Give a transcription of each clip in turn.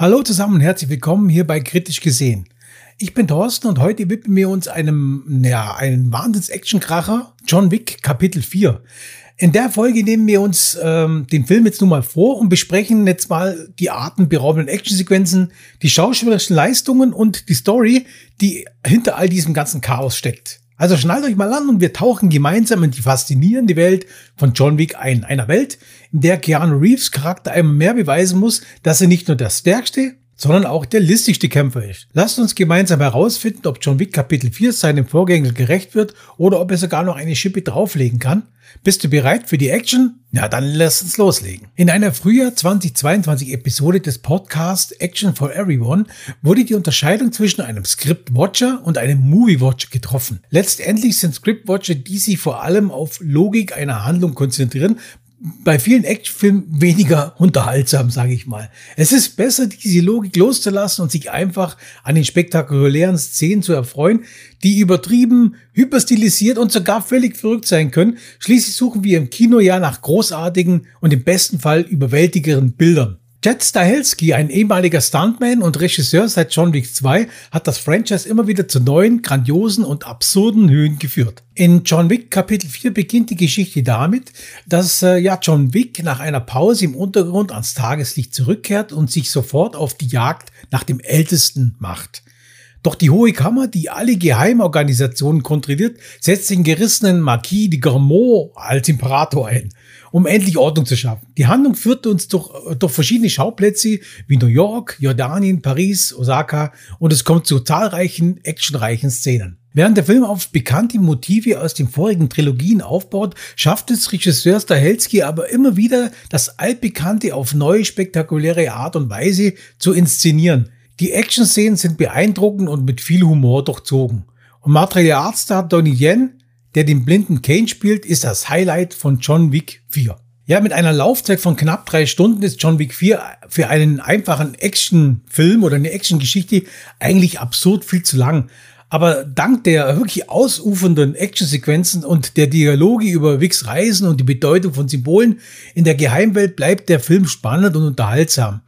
Hallo zusammen und herzlich willkommen hier bei Kritisch gesehen. Ich bin Thorsten und heute widmen wir uns einem, ja, einen Wahnsinns-Action-Kracher, John Wick Kapitel 4. In der Folge nehmen wir uns ähm, den Film jetzt nun mal vor und besprechen jetzt mal die atemberaubenden Actionsequenzen, die schauspielerischen Leistungen und die Story, die hinter all diesem ganzen Chaos steckt. Also schnallt euch mal an und wir tauchen gemeinsam in die faszinierende Welt von John Wick ein. Einer Welt, in der Keanu Reeves Charakter einmal mehr beweisen muss, dass er nicht nur der stärkste, sondern auch der listigste Kämpfer ist. Lasst uns gemeinsam herausfinden, ob John Wick Kapitel 4 seinem Vorgänger gerecht wird oder ob er sogar noch eine Schippe drauflegen kann. Bist du bereit für die Action? Ja, dann lass uns loslegen. In einer Frühjahr 2022 Episode des Podcasts Action for Everyone wurde die Unterscheidung zwischen einem Script Watcher und einem Movie Watcher getroffen. Letztendlich sind Script Watcher, die sich vor allem auf Logik einer Handlung konzentrieren, bei vielen Actionfilmen weniger unterhaltsam, sage ich mal. Es ist besser, diese Logik loszulassen und sich einfach an den spektakulären Szenen zu erfreuen, die übertrieben, hyperstilisiert und sogar völlig verrückt sein können. Schließlich suchen wir im Kino ja nach großartigen und im besten Fall überwältigeren Bildern. Jet Stahelski, ein ehemaliger Stuntman und Regisseur seit John Wick 2, hat das Franchise immer wieder zu neuen, grandiosen und absurden Höhen geführt. In John Wick Kapitel 4 beginnt die Geschichte damit, dass äh, ja John Wick nach einer Pause im Untergrund ans Tageslicht zurückkehrt und sich sofort auf die Jagd nach dem Ältesten macht. Doch die Hohe Kammer, die alle Geheimorganisationen kontrolliert, setzt den gerissenen Marquis de Gramont als Imperator ein um endlich Ordnung zu schaffen. Die Handlung führt uns durch, durch verschiedene Schauplätze wie New York, Jordanien, Paris, Osaka und es kommt zu zahlreichen actionreichen Szenen. Während der Film auf bekannte Motive aus den vorigen Trilogien aufbaut, schafft es Regisseur Stahelski aber immer wieder, das Altbekannte auf neue spektakuläre Art und Weise zu inszenieren. Die Action-Szenen sind beeindruckend und mit viel Humor durchzogen. Und Material Artstar Donnie Yen der den blinden Kane spielt, ist das Highlight von John Wick 4. Ja, mit einer Laufzeit von knapp drei Stunden ist John Wick 4 für einen einfachen Actionfilm oder eine Actiongeschichte eigentlich absurd viel zu lang. Aber dank der wirklich ausufernden Actionsequenzen und der Dialoge über Wicks Reisen und die Bedeutung von Symbolen in der Geheimwelt bleibt der Film spannend und unterhaltsam.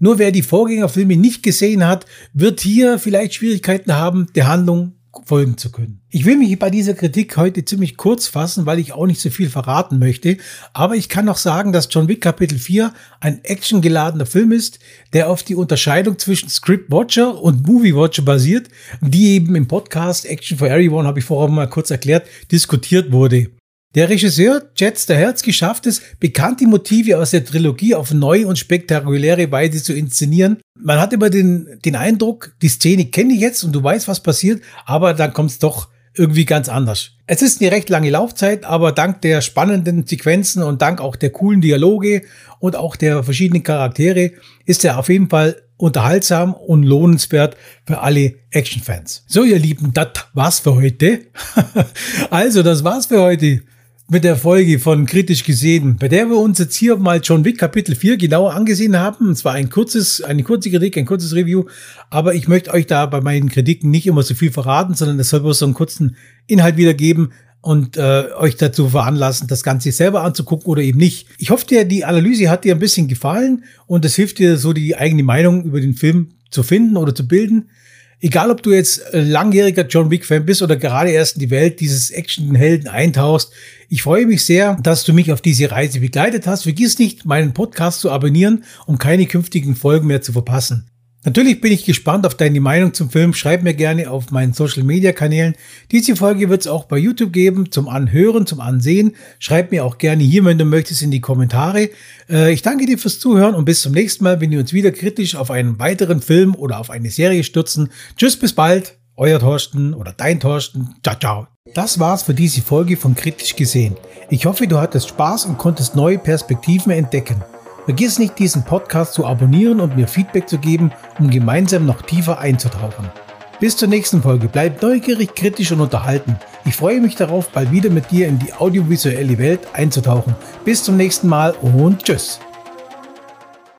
Nur wer die Vorgängerfilme nicht gesehen hat, wird hier vielleicht Schwierigkeiten haben, der Handlung folgen zu können. Ich will mich bei dieser Kritik heute ziemlich kurz fassen, weil ich auch nicht so viel verraten möchte, aber ich kann noch sagen, dass John Wick Kapitel 4 ein actiongeladener Film ist, der auf die Unterscheidung zwischen Script Watcher und Movie Watcher basiert, die eben im Podcast Action for Everyone, habe ich vorher mal kurz erklärt, diskutiert wurde. Der Regisseur Jet Stahelski schafft es, bekannte Motive aus der Trilogie auf neue und spektakuläre Weise zu inszenieren. Man hat immer den, den Eindruck, die Szene kenne ich jetzt und du weißt, was passiert, aber dann kommt es doch irgendwie ganz anders. Es ist eine recht lange Laufzeit, aber dank der spannenden Sequenzen und dank auch der coolen Dialoge und auch der verschiedenen Charaktere ist er auf jeden Fall unterhaltsam und lohnenswert für alle Actionfans. So, ihr Lieben, das war's für heute. also, das war's für heute mit der Folge von Kritisch gesehen, bei der wir uns jetzt hier mal John Wick Kapitel 4 genauer angesehen haben. Es war ein kurzes, eine kurze Kritik, ein kurzes Review, aber ich möchte euch da bei meinen Kritiken nicht immer so viel verraten, sondern es soll bloß so einen kurzen Inhalt wiedergeben und äh, euch dazu veranlassen, das Ganze selber anzugucken oder eben nicht. Ich hoffe, dir, die Analyse hat dir ein bisschen gefallen und es hilft dir so die eigene Meinung über den Film zu finden oder zu bilden egal ob du jetzt langjähriger John Wick-Fan bist oder gerade erst in die Welt dieses Actionhelden eintauchst, ich freue mich sehr, dass du mich auf diese Reise begleitet hast. Vergiss nicht, meinen Podcast zu abonnieren, um keine künftigen Folgen mehr zu verpassen. Natürlich bin ich gespannt auf deine Meinung zum Film. Schreib mir gerne auf meinen Social Media Kanälen. Diese Folge wird es auch bei YouTube geben, zum Anhören, zum Ansehen. Schreib mir auch gerne hier, wenn du möchtest, in die Kommentare. Äh, ich danke dir fürs Zuhören und bis zum nächsten Mal, wenn wir uns wieder kritisch auf einen weiteren Film oder auf eine Serie stürzen. Tschüss, bis bald. Euer Torsten oder dein Torsten. Ciao, ciao. Das war's für diese Folge von Kritisch gesehen. Ich hoffe, du hattest Spaß und konntest neue Perspektiven entdecken. Vergiss nicht, diesen Podcast zu abonnieren und mir Feedback zu geben, um gemeinsam noch tiefer einzutauchen. Bis zur nächsten Folge. Bleib neugierig, kritisch und unterhalten. Ich freue mich darauf, bald wieder mit dir in die audiovisuelle Welt einzutauchen. Bis zum nächsten Mal und tschüss.